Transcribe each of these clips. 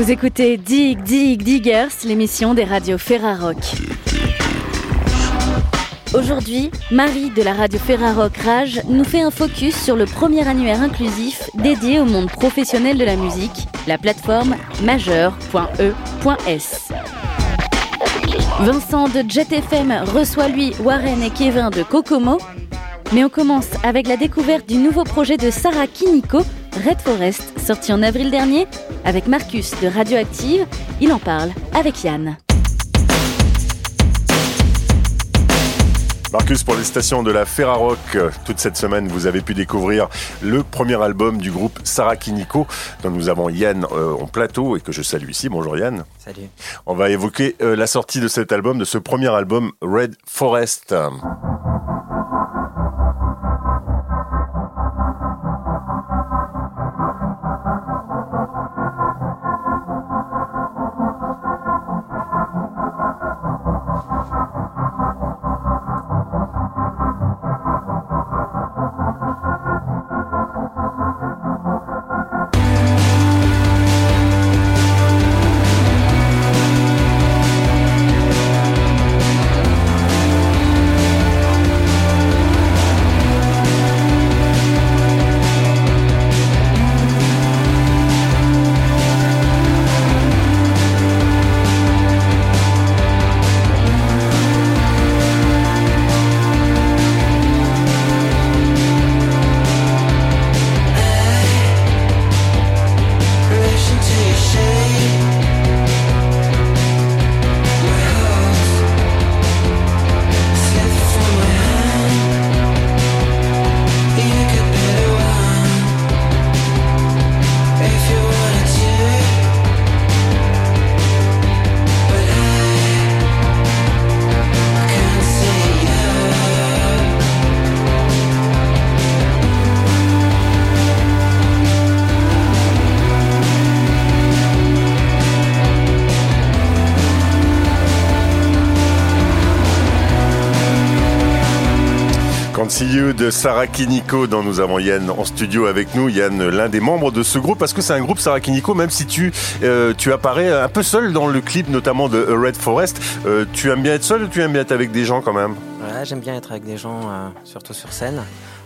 Vous écoutez Dig Dig Diggers, l'émission des radios Ferrarock. Aujourd'hui, Marie de la radio Ferrarock Rage nous fait un focus sur le premier annuaire inclusif dédié au monde professionnel de la musique, la plateforme majeur.e.s. Vincent de JetFM reçoit lui Warren et Kevin de Kokomo. Mais on commence avec la découverte du nouveau projet de Sarah Kiniko, Red Forest, sorti en avril dernier, avec Marcus de Radioactive. Il en parle avec Yann. Marcus, pour les stations de la Ferrarock, toute cette semaine, vous avez pu découvrir le premier album du groupe Sarah Kiniko, dont nous avons Yann euh, en plateau et que je salue ici. Bonjour Yann. Salut. On va évoquer euh, la sortie de cet album, de ce premier album, Red Forest. Sarah Kiniko dont nous avons Yann en studio avec nous. Yann, l'un des membres de ce groupe, parce que c'est un groupe Sarah Kiniko, même si tu, euh, tu apparais un peu seul dans le clip, notamment de Red Forest. Euh, tu aimes bien être seul ou tu aimes bien être avec des gens quand même? J'aime bien être avec des gens, euh, surtout sur scène.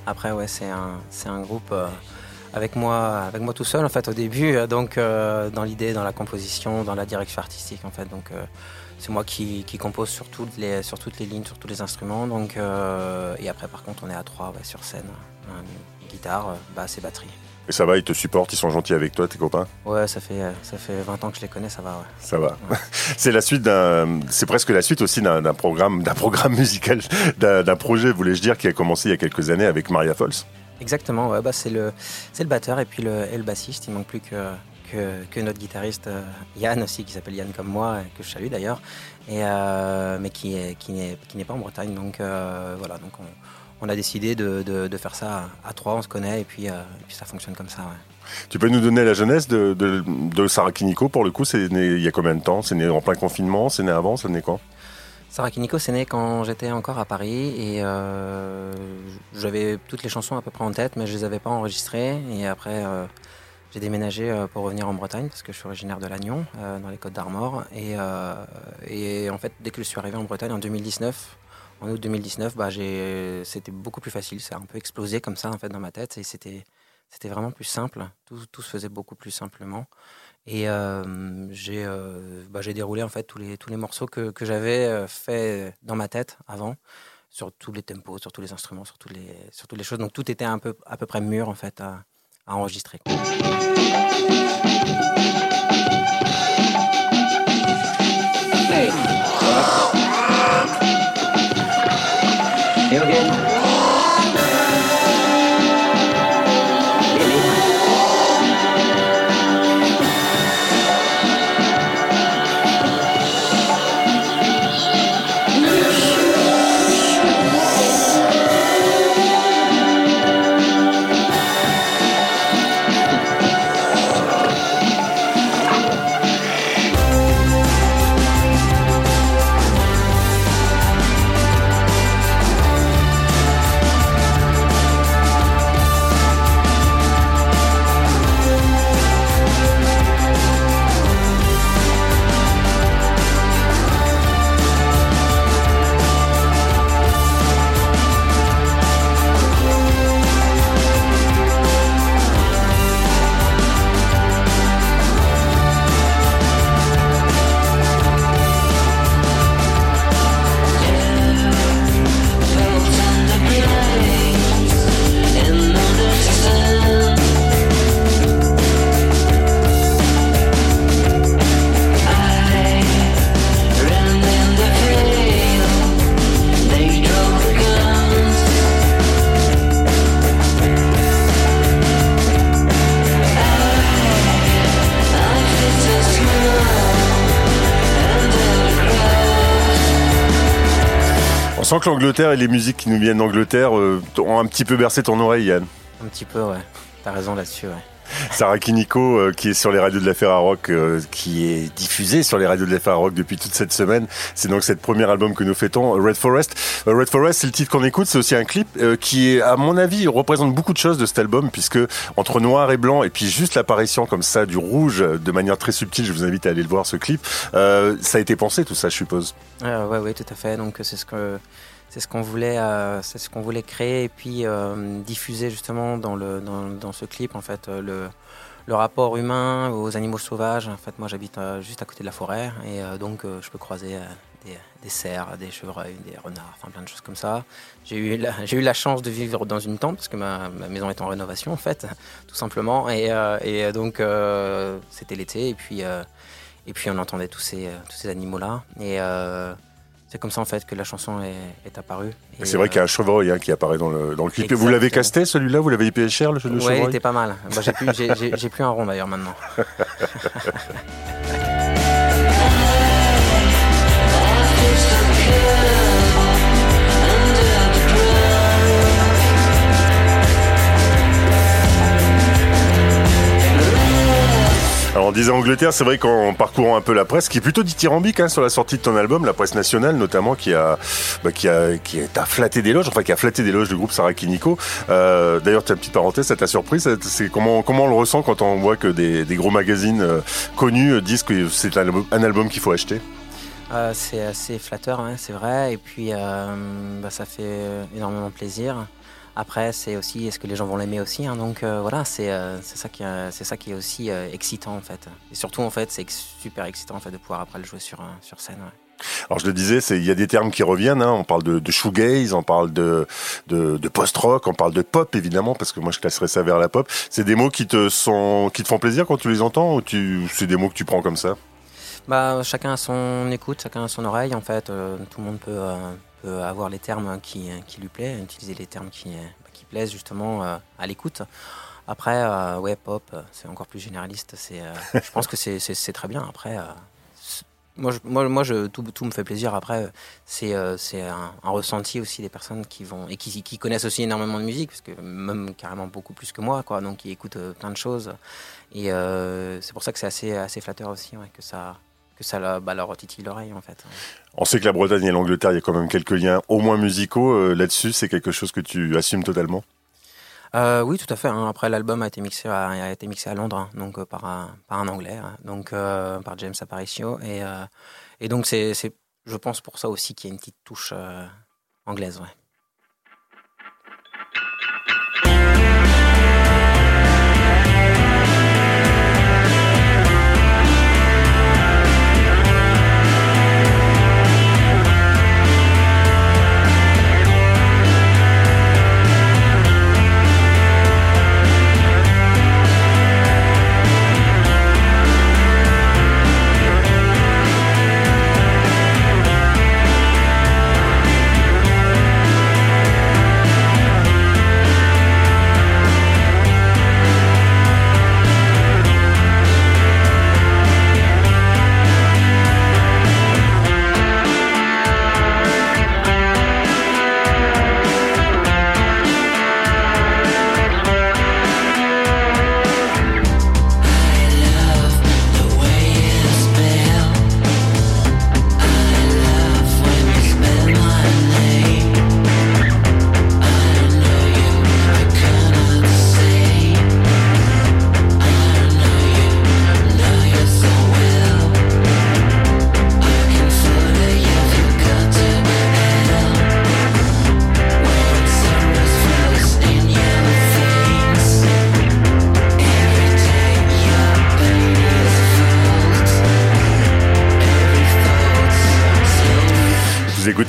Après, ouais, c'est un, un groupe avec moi, avec moi tout seul en fait au début, donc dans l'idée, dans la composition, dans la direction artistique en fait. Donc c'est moi qui, compose sur toutes, les, sur toutes les lignes, sur tous les instruments. Donc, euh, et après, par contre, on est à trois sur scène. guitare, basse et batterie. Et ça va, ils te supportent, ils sont gentils avec toi, tes copains? Ouais, ça fait, ça fait 20 ans que je les connais, ça va. Ça va. c'est la suite d'un, c'est presque la suite aussi d'un programme, d'un programme musical, d'un projet, voulais-je dire, qui a commencé il y a quelques années avec Maria Fols. Exactement, ouais, bah c'est le, c'est le batteur et puis le, et le bassiste. Il manque plus que que, notre guitariste euh, Yann aussi, qui s'appelle Yann comme moi, que je salue d'ailleurs, et, euh, mais qui n'est qui n'est pas en Bretagne. Donc euh, voilà, donc on, a décidé de, de, faire ça à trois, on se connaît, et puis, puis ça fonctionne comme ça. Tu peux nous donner la jeunesse de, de, de Sarah Kiniko pour le coup? C'est né il y a combien de temps? C'est né en plein confinement? C'est né avant? C'est né quand? Sarah Kiniko, c'est né quand j'étais encore à Paris et j'avais toutes les chansons à peu près en tête, mais je les avais pas enregistrées. Et après, j'ai déménagé euh, pour revenir en Bretagne parce que je suis originaire de Lannion, euh, dans les Côtes d'Armor. Et, euh, et, en fait, dès que je suis arrivé en Bretagne en 2019, en août 2019, bah, c'était beaucoup plus facile. Ça a un peu explosé comme ça en fait dans ma tête et c'était vraiment plus simple. Tout, tout, se faisait beaucoup plus simplement. Et j'ai bah, déroulé en fait tous les, tous les morceaux que, que j'avais fait dans ma tête avant, sur tous les tempos, sur tous les instruments, sur, tous les, sur toutes les choses. Donc tout était un peu, à peu près mûr en fait à, à enregistrer. Que l'Angleterre et les musiques qui nous viennent d'Angleterre ont un petit peu bercé ton oreille, Yann. Un petit peu, ouais. T'as raison là-dessus, ouais. Sarah Kiniko, euh, qui est sur les radios de la Ferrarock, euh, qui est diffusée sur les radios de la Ferrarock depuis toute cette semaine. C'est donc cette premier album que nous fêtons, Red Forest. Euh, Red Forest, c'est le titre qu'on écoute, c'est aussi un clip qui, est, à mon avis, représente beaucoup de choses de cet album, puisque entre noir et blanc, et puis juste l'apparition comme ça du rouge, de manière très subtile, je vous invite à aller le voir ce clip. ça a été pensé tout ça, je suppose. Ah, ouais, ouais, tout à fait. Donc c'est ce que c'est ce qu'on voulait, euh, c'est ce qu'on voulait créer et puis euh, diffuser justement dans, le, dans, dans, ce clip en fait euh, le, le, rapport humain aux animaux sauvages. En fait, moi j'habite juste à côté de la forêt et donc je peux croiser des, cerfs, des chevreuils, des renards, enfin plein de choses comme ça. J'ai eu la, j'ai eu la chance de vivre dans une tente parce que ma, ma, maison est en rénovation en fait, tout simplement et, et donc c'était l'été et puis et puis on entendait tous ces tous ces animaux là et c'est comme ça en fait que la chanson est, apparue. C'est vrai qu'il y a un chevreuil hein, qui apparaît dans le, dans le clip. Vous l'avez casté celui-là? Vous l'avez payé cher le, le chevreuil Oui, il était pas mal. Bah, j'ai plus, plus un rond d'ailleurs maintenant. disait Angleterre, c'est vrai qu'en parcourant un peu la presse, qui est plutôt dithyrambique hein, sur la sortie de ton album, la presse nationale notamment, qui a, bah, qui a, qui flatté des loges, enfin qui a flatté des loges du groupe Sarah Kiniko. Euh, D'ailleurs, ta petite parenthèse, ça t'a surpris C'est comment, comment on le ressent quand on voit que des, gros magazines euh, connus euh, disent que c'est un, album qu'il faut acheter? Euh, C'est assez flatteur, hein, c'est vrai, et puis bah, ça fait énormément plaisir. Après, c'est aussi est-ce que les gens vont l'aimer aussi. Hein, donc euh, voilà, c'est euh, ça qui c'est ça qui est aussi euh, excitant en fait. Et surtout en fait, c'est super excitant en fait de pouvoir après le jouer sur sur scène. Alors je le disais, il y a des termes qui reviennent. Hein. On parle de, de, shoegaze, on parle de, de, de post-rock, on parle de pop évidemment parce que moi je classerais ça vers la pop. C'est des mots qui te sont qui te font plaisir quand tu les entends ou c'est des mots que tu prends comme ça? Bah chacun a son écoute, chacun a son oreille en fait. tout le monde peut avoir les termes qui, lui plaisent, utiliser les termes qui, qui plaisent justement euh, à l'écoute. Après, euh, pop, c'est encore plus généraliste. Euh, je pense que c'est très bien. Après, moi, tout, me fait plaisir. Après, c'est un, ressenti aussi des personnes qui vont et qui, connaissent aussi énormément de musique, parce que même carrément beaucoup plus que moi, quoi. Donc, qui écoutent plein de choses. Et c'est pour ça que c'est assez, flatteur aussi, que ça, que ça bah, leur l'oreille en fait. On sait que la Bretagne et l'Angleterre, il y a quand même quelques liens au moins musicaux. Euh, là-dessus, c'est quelque chose que tu assumes totalement? Euh, Oui, tout à fait. Hein. Après, l'album a été mixé à, a été mixé à Londres, hein, donc euh, par, un, par un Anglais, hein. donc par James Aparicio. Et, et donc, c'est, je pense pour ça aussi qu'il y a une petite touche anglaise. Ouais.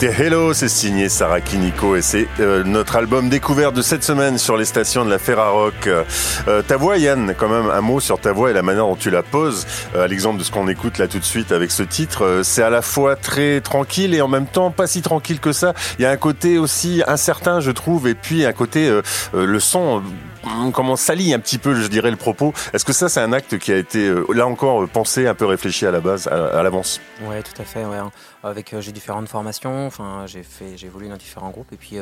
Écoutez Hello, c'est signé Sarah Kiniko et c'est euh, notre album découvert de cette semaine sur les stations de la Ferrarock. Euh, ta voix, Yann, quand même un mot sur ta voix et la manière dont tu la poses, euh, à l'exemple de ce qu'on écoute là tout de suite avec ce titre. c'est à la fois très tranquille et en même temps pas si tranquille que ça. Il y a un côté aussi incertain, je trouve, et puis un côté le son comment salit un petit peu, je dirais, le propos. Est-ce que ça, c'est un acte qui a été, euh, là encore, pensé, un peu réfléchi à la base, à, l'avance? Ouais, tout à fait. Ouais. Avec j'ai différentes formations. J'ai évolué dans différents groupes, et puis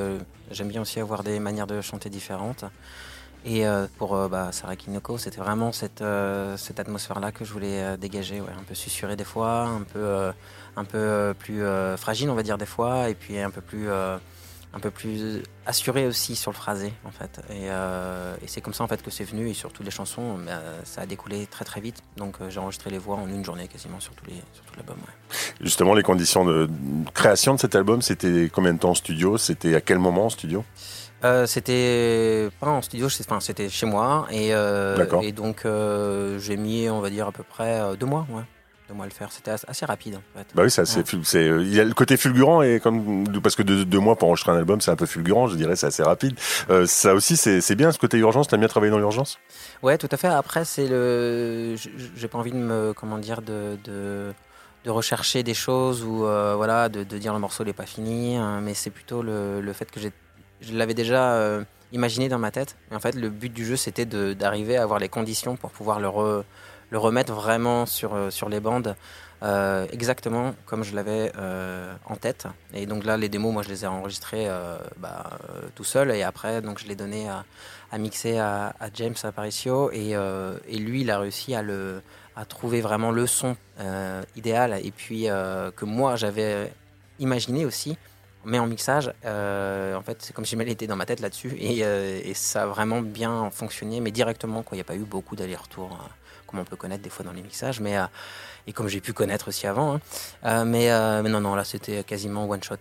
j'aime bien aussi avoir des manières de chanter différentes. Et pour bah, Sarah Kinoko, c'était vraiment cette, atmosphère-là que je voulais dégager, ouais, un peu susurré des fois, un peu un peu euh, plus euh, fragile, on va dire des fois, et puis un peu plus euh, un peu plus assuré aussi sur le phrasé en fait. Et, c'est comme ça en fait que c'est venu. Et surtout les chansons bah, ça a découlé très très vite. Donc j'ai enregistré les voix en une journée quasiment sur, tous les, sur tout l'album justement les conditions de création de cet album c'était combien de temps en studio? C'était à quel moment en studio? C'était pas en studio, c'était chez moi. Et, et donc j'ai mis on va dire à peu près deux mois. Ouais de moi le faire. C'était assez rapide en fait. Bah oui, c'est c'est, il y a le côté fulgurant et comme parce que deux, mois pour enregistrer un album, c'est un peu fulgurant, je dirais, c'est assez rapide. Euh, ça aussi, c'est, bien ce côté urgence. T'as bien travaillé dans l'urgence? Ouais, tout à fait. Après, c'est le, j'ai pas envie de me, comment dire, de, de, de rechercher des choses ou euh, voilà, de, de, dire le morceau n'est pas fini, hein, mais c'est plutôt le, le, fait que j'ai, je l'avais déjà. Euh, imaginé dans ma tête. Et en fait, le but du jeu, c'était d'arriver à avoir les conditions pour pouvoir le, re, le remettre vraiment sur, euh, sur les bandes. Euh, exactement comme je l'avais euh, en tête. Et donc là, les démos, moi, je les ai enregistrés bah, tout seul. Et après, donc, je l'ai donné à, à, mixer à, James Aparicio. Et, et, lui, il a réussi à, le, à trouver vraiment le son idéal. Et puis, que moi, j'avais imaginé aussi. Mais en mixage, en fait, c'est comme si elle était dans ma tête là-dessus. Et, et, ça a vraiment bien fonctionné, mais directement, Il n'y a pas eu beaucoup d'allers-retours comme on peut connaître des fois dans les mixages, mais euh, et comme j'ai pu connaître aussi avant. Hein. Euh, mais, euh, mais, non, non, là c'était quasiment one shot.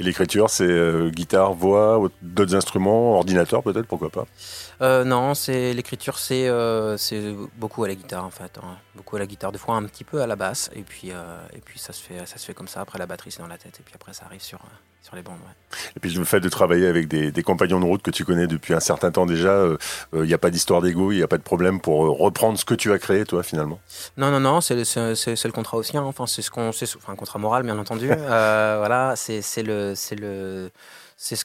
Et l'écriture, c'est guitare, voix, d'autres instruments, ordinateur peut-être, pourquoi pas? Non, c'est l'écriture, c'est c'est beaucoup à la guitare en fait, hein. beaucoup à la guitare, des fois un petit peu à la basse, et puis et puis ça se fait ça se fait comme ça. Après la batterie c'est dans la tête, et puis après ça arrive sur sur les bandes. Et puis le fait de travailler avec des, compagnons de route que tu connais depuis un certain temps déjà, il euh, n'y euh, a pas d'histoire d'ego, il n'y a pas de problème pour euh, reprendre ce que tu as créé toi finalement? Non non non, c'est le contrat aussi. Hein. Enfin c'est ce qu'on, enfin un contrat moral bien entendu. voilà, c'est le c'est le c'est ce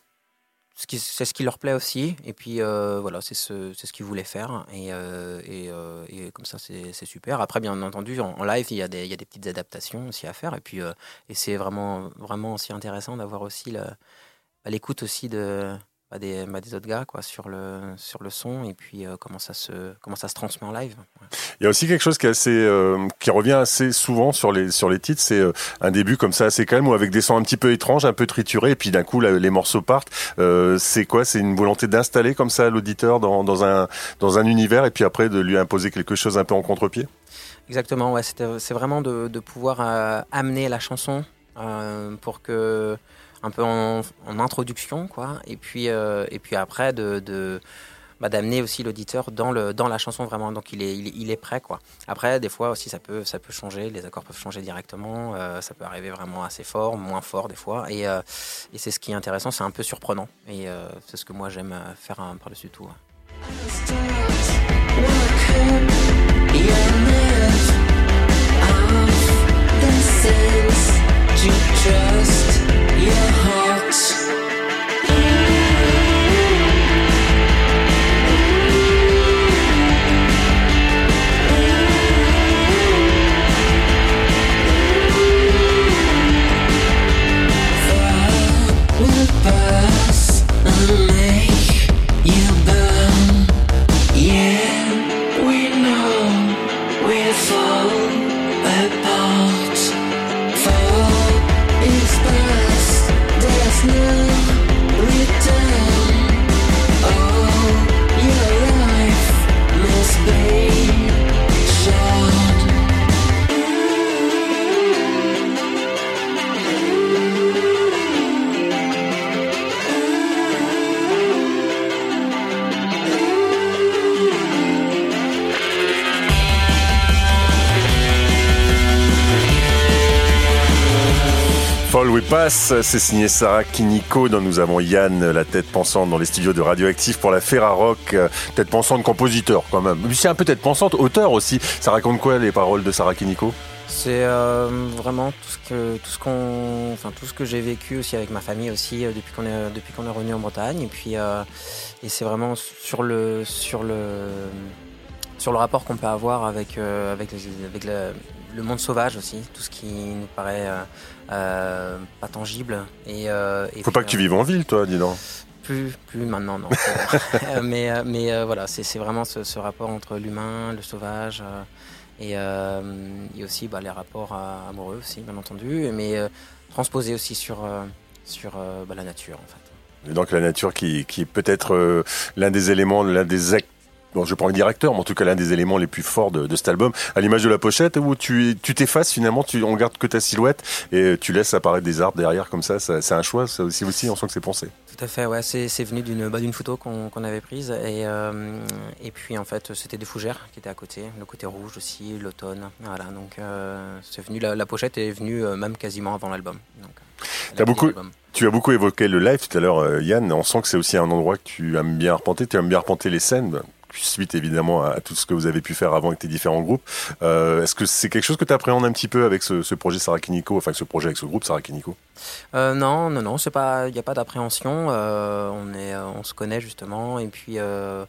c'est ce qui leur plaît aussi. Et puis euh, voilà, c'est ce, ce qu'ils voulaient faire. Et, euh, euh, et, comme ça, c'est super. Après, bien entendu, en, live, il y, a des, il y, a des, petites adaptations aussi à faire. Et puis, et c'est vraiment, vraiment aussi intéressant d'avoir aussi l'écoute aussi de, des, des, autres gars quoi, sur, le, sur le son et puis euh, comment, ça se, comment ça se transmet en live. Il y a aussi quelque chose qui, est assez, euh, qui revient assez souvent sur les, sur les titres, c'est euh, un début comme ça assez calme ou avec des sons un petit peu étranges, un peu triturés, et puis d'un coup les morceaux partent. c'est quoi? C'est une volonté d'installer comme ça l'auditeur dans, dans, un, dans un univers et puis après de lui imposer quelque chose un peu en contre-pied? Exactement, ouais, c'est vraiment de, de pouvoir amener la chanson pour que un peu en, introduction, quoi. Et puis, euh, et puis après, de, bah, d'amener aussi l'auditeur dans, le, dans la chanson vraiment. Donc il est, il, est prêt, quoi. Après, des fois aussi, ça peut, ça peut changer. Les accords peuvent changer directement. Euh, ça peut arriver vraiment assez fort, moins fort des fois. Et, euh, et c'est ce qui est intéressant. C'est un peu surprenant. Et c'est ce que moi j'aime faire par-dessus tout. C'est signé Sarah Kiniko, dont nous avons Yann, la tête pensante dans les studios de Radioactif pour la Ferrarock, euh, tête pensante compositeur quand même. C'est un peu tête pensante, auteur aussi. Ça raconte quoi les paroles de Sarah Kiniko? C'est euh, vraiment tout ce que j'ai vécu aussi avec ma famille aussi euh, depuis qu'on est est revenu en Bretagne et c'est vraiment sur le sur le sur le rapport qu'on peut avoir avec avec avec le, monde sauvage aussi, tout ce qui nous paraît pas tangible et. Faut pas que tu vives en ville, toi, dis donc. Plus, plus maintenant, non. mais mais voilà, c'est vraiment ce, ce, rapport entre l'humain, le sauvage. Et, euh, aussi bah, les rapports amoureux aussi, bien entendu, mais euh, transposés aussi sur, euh, sur bah, la nature en fait. Et donc la nature qui, qui est peut-être l'un des éléments, l'un des actes bon, je prends le directeur, mais en tout cas l'un des éléments les plus forts de, de cet album, à l'image de la pochette, où tu tu t'effaces finalement, tu on garde que ta silhouette et tu laisses apparaître des arbres derrière comme ça. ça c'est un choix, ça aussi aussi, on sent que c'est pensé. Tout à fait, ouais, c'est venu d'une bah, d'une photo qu'on avait prise et euh, et puis en fait c'était des fougères qui étaient à côté, le côté rouge aussi, l'automne, voilà donc euh, c'est venu la, la, pochette est venue euh, même quasiment avant l'album. Donc As beaucoup, tu as beaucoup évoqué le live tout à l'heure, Yann. On sent que c'est aussi un endroit que tu aimes bien arpenter. Tu aimes bien arpenter les scènes suite évidemment à tout ce que vous avez pu faire avant avec tes différents groupes. Euh, Est-ce que c'est quelque chose que tu appréhendes un petit peu avec ce, projet Sarakiniko, enfin ce projet avec ce groupe Sarakiniko euh, Non, non, non, il n'y a pas d'appréhension. Euh, on est, on se connaît justement et puis euh,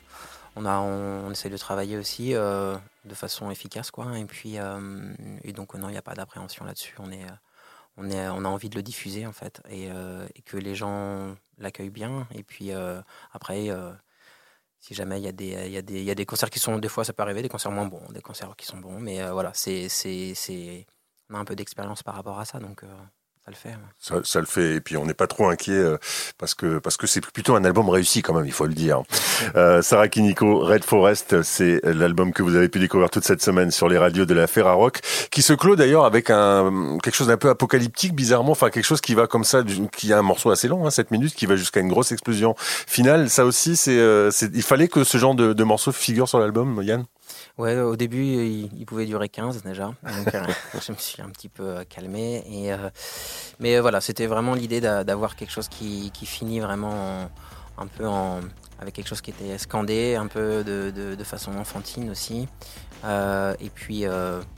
on a, on, essaie de travailler aussi euh, de façon efficace, quoi. Et puis et donc non, il n'y a pas d'appréhension là-dessus. On est on, est, on a envie de le diffuser en fait et que les gens l'accueillent bien. Et puis après, si jamais il y, a des, des concerts qui sont, des fois ça peut arriver, des concerts moins bons, des concerts qui sont bons, mais euh, voilà, c'est, c'est, c'est, on a un peu d'expérience par rapport à ça, donc euh, ça le fait. Ça, ça, le fait. Et puis on n'est pas trop inquiet euh, parce que parce que c'est plutôt un album réussi quand même, il faut le dire. Euh, Sarah Kiniko, Red Forest, c'est l'album que vous avez pu découvrir toute cette semaine sur les radios de la Ferrarock, qui se clôt d'ailleurs avec un quelque chose d'un peu apocalyptique, bizarrement, enfin quelque chose qui va comme ça, qui a un morceau assez long, hein, 7 minutes, qui va jusqu'à une grosse explosion finale. Ça aussi, c'est, euh, il fallait que ce genre de, de morceau figure sur l'album, Yann? Ouais, au début, il, pouvait durer 15 déjà. Donc, euh, je me suis un petit peu euh, calmé. Et, euh, mais voilà, c'était vraiment l'idée d'avoir quelque chose qui, qui finit vraiment un peu en, avec quelque chose qui était scandé, un peu de, de, de façon enfantine aussi. Euh, et puis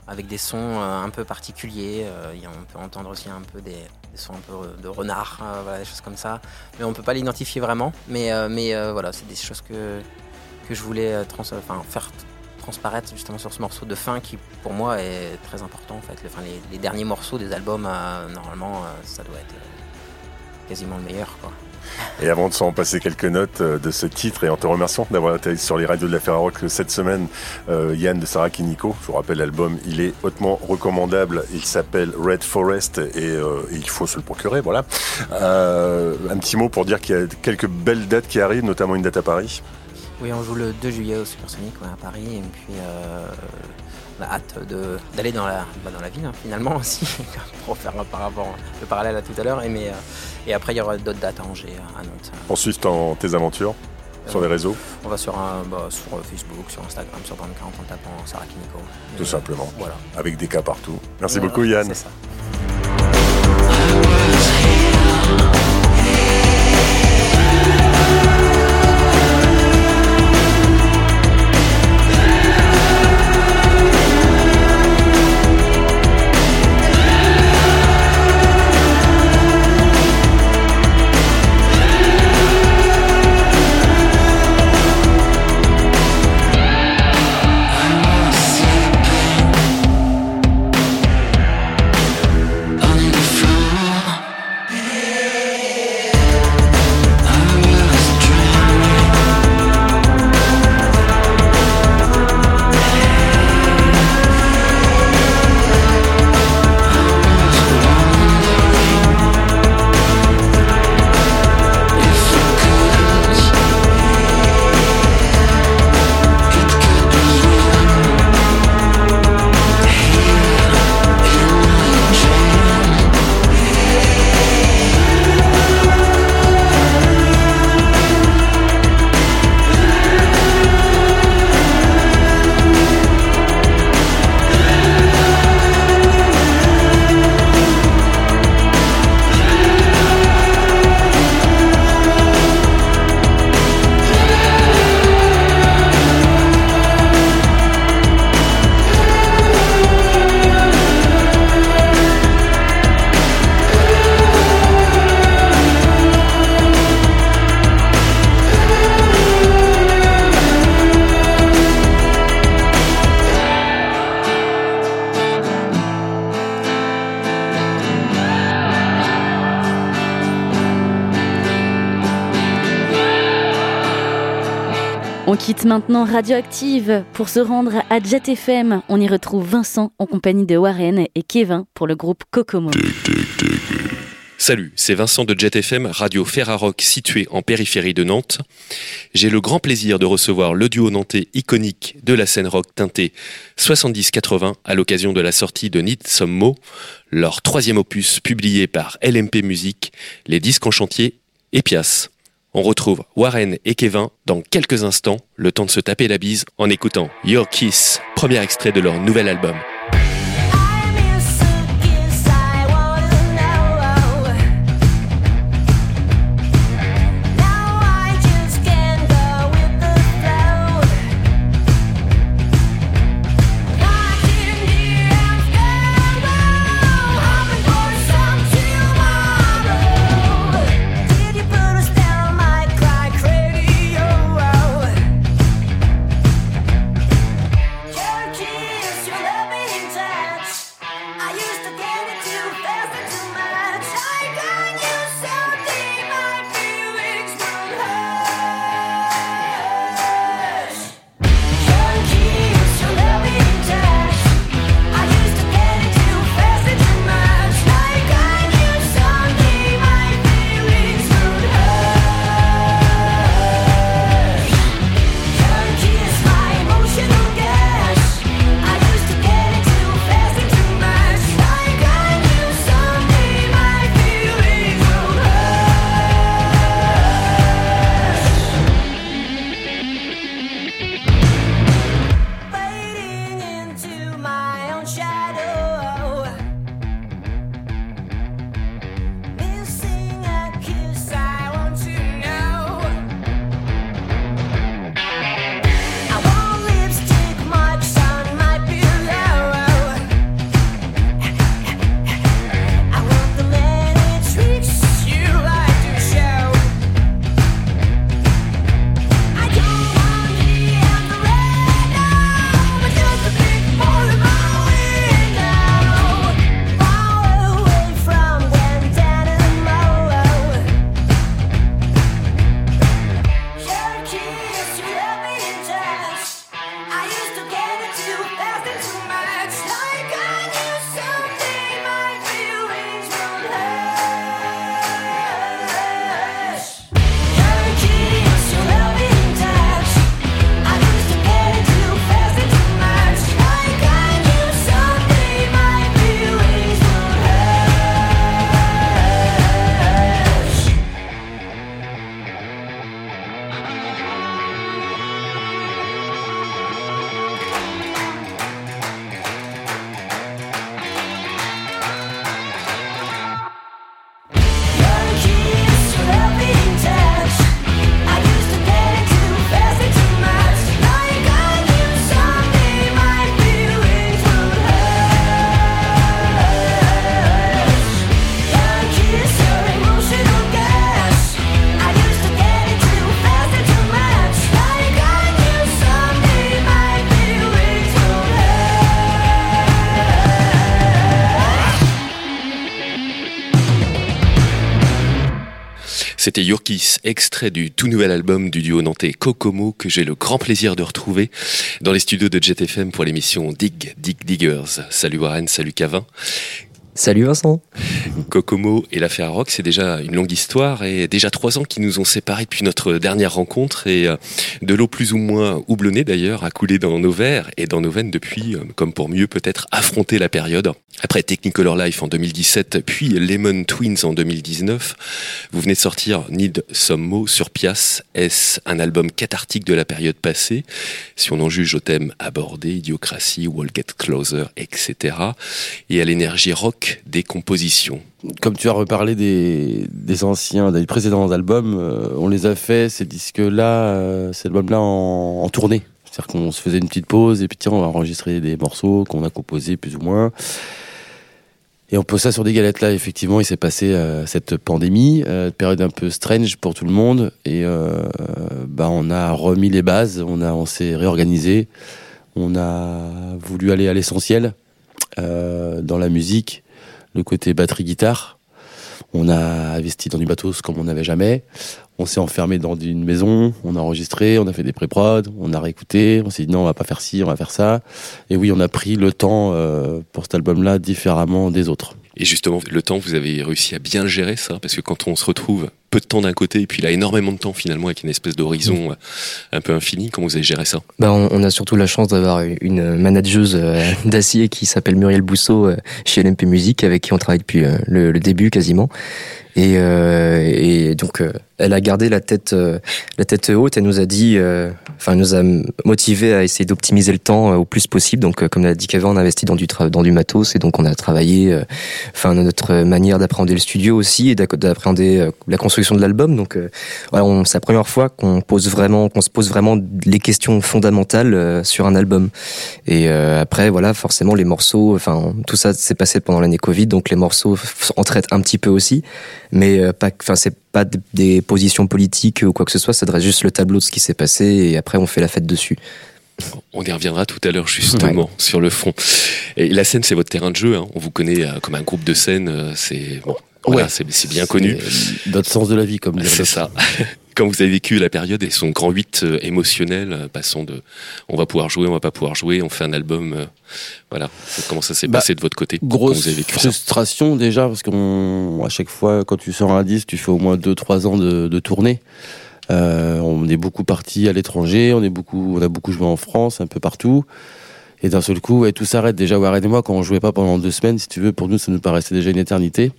avec des sons un peu particuliers. on peut entendre aussi un peu des, des sons un peu de renard, voilà, des choses comme ça. Mais on peut pas l'identifier vraiment. Mais, mais voilà, c'est des choses que, que je voulais trans faire transparaître justement sur ce morceau de fin qui pour moi est très important en fait. Les, derniers morceaux des albums, euh, normalement, euh, ça doit être euh, quasiment le meilleur. Quoi. Et avant de s'en passer quelques notes de ce titre, et en te remerciant d'avoir été sur les radios de la Ferrarock cette semaine, Yann de Sarah Kiniko, je vous rappelle l'album, il est hautement recommandable, il s'appelle Red Forest et, il faut se le procurer, voilà. un petit mot pour dire qu'il y a quelques belles dates qui arrivent, notamment une date à Paris. Oui, on joue le 2 juillet au Supersonic à Paris et puis euh, on a hâte d'aller dans la, bah, dans la ville hein, finalement aussi pour faire par rapport le parallèle à tout à l'heure et, euh, et après il y aura d'autres dates à Angers, à Nantes. Pour suivre tes aventures sur les réseaux On va sur, un, bah, sur Facebook, sur Instagram, sur 40 en tapant Sarah Kiniko. Tout simplement. Voilà. Avec des cas partout. Merci beaucoup Yann. C'est ça. Maintenant Radioactive pour se rendre à Jet FM. On y retrouve Vincent en compagnie de Warren et Kevin pour le groupe Kokomo. Salut, c'est Vincent de Jet FM, radio Ferrarock situé en périphérie de Nantes. J'ai le grand plaisir de recevoir le duo nantais iconique de la scène rock teintée 70-80 à l'occasion de la sortie de Need Some Mo, leur troisième opus publié par LMP Music, les disques en chantier et Pias. On retrouve Warren et Kevin dans quelques instants, le temps de se taper la bise en écoutant Your Kiss, premier extrait de leur nouvel album. C'était Yorkis, extrait du tout nouvel album du duo nantais Kokomo que j'ai le grand plaisir de retrouver dans les studios de Jet FM pour l'émission Dig Dig Diggers. Salut Warren, salut Cavin. Salut Vincent. Kokomo et l'affaire Rock, c'est déjà une longue histoire et déjà trois ans qui nous ont séparés depuis notre dernière rencontre et euh, de l'eau plus ou moins houblonnée d'ailleurs a coulé dans nos verres et dans nos veines depuis, euh, comme pour mieux peut-être affronter la période. Après Technicolor Life en 2017, puis Lemon Twins en 2019, vous venez de sortir Need Some Mo sur Pias. Est-ce un album cathartique de la période passée? Si on en juge au thème abordé, Idiocratie, Wall Get Closer, etc. Et à l'énergie rock des compositions. Comme tu as reparlé des, anciens, des précédents albums, euh, on les a fait, ces disques-là, euh, ces albums-là en, tournée. C'est-à-dire qu'on se faisait une petite pause et puis tiens, on va enregistrer des morceaux qu'on a composés plus ou moins. Et on pose ça sur des galettes là. Effectivement, il s'est passé euh, cette pandémie, période un peu strange pour tout le monde, et bah on a remis les bases, on on s'est réorganisé, on a voulu aller à l'essentiel dans la musique le côté batterie-guitare. On a investi dans du matos comme on n'avait jamais. On s'est enfermé dans une maison, on a enregistré, on a fait des pré-prod, on a réécouté, on s'est dit non, on va pas faire ci, on va faire ça. Et oui, on a pris le temps euh, pour cet album-là différemment des autres. Et justement, le temps, vous avez réussi à bien gérer ça, parce que quand on se retrouve peu de temps d'un côté, et puis là énormément de temps finalement avec une espèce d'horizon euh, un peu infini, comment vous avez géré ça? Bah, on, a surtout la chance d'avoir une manageuse euh, d'acier qui s'appelle Muriel Bousseau chez LMP Musique, avec qui on travaille depuis le, le début quasiment. Et, et donc elle a gardé la tête, euh, la tête haute. Elle nous a dit, euh, enfin, nous a motivé à essayer d'optimiser le temps euh, au plus possible. Donc, comme l'a dit Kevin, on a investi dans du dans du matos et donc on a travaillé, enfin, notre manière d'appréhender le studio aussi et d'appréhender la construction de l'album. Donc, voilà, c'est la première fois qu'on pose vraiment, qu'on se pose vraiment les questions fondamentales sur un album. Et après, voilà, forcément, les morceaux, enfin, tout ça s'est passé pendant l'année Covid, donc les morceaux en traitent un petit peu aussi, mais pas, enfin, c'est pas des positions politiques ou quoi que ce soit, ça dresse juste le tableau de ce qui s'est passé et après on fait la fête dessus. On y reviendra tout à l'heure justement sur le fond. Et la scène, c'est votre terrain de jeu. Hein. On vous connaît euh, comme un groupe de scène. Euh, c'est bon, voilà, c'est bien connu. Notre sens de la vie, comme C'est ça. Quand vous avez vécu la période et son grand 8 euh, émotionnel, euh, passant de on va pouvoir jouer, on va pas pouvoir jouer, on fait un album, euh, voilà. Comment ça s'est bah, passé de votre côté Grosse vous avez vécu frustration déjà, parce qu'à chaque fois, quand tu sors un disque, tu fais au moins 2-3 ans de, de tournée. on est beaucoup parti à l'étranger, on est beaucoup, on a beaucoup joué en France, un peu partout. Et d'un seul coup, tout s'arrête. Déjà, Warren et moi, quand on jouait pas pendant deux semaines, si tu veux, pour nous, ça nous paraissait déjà une éternité.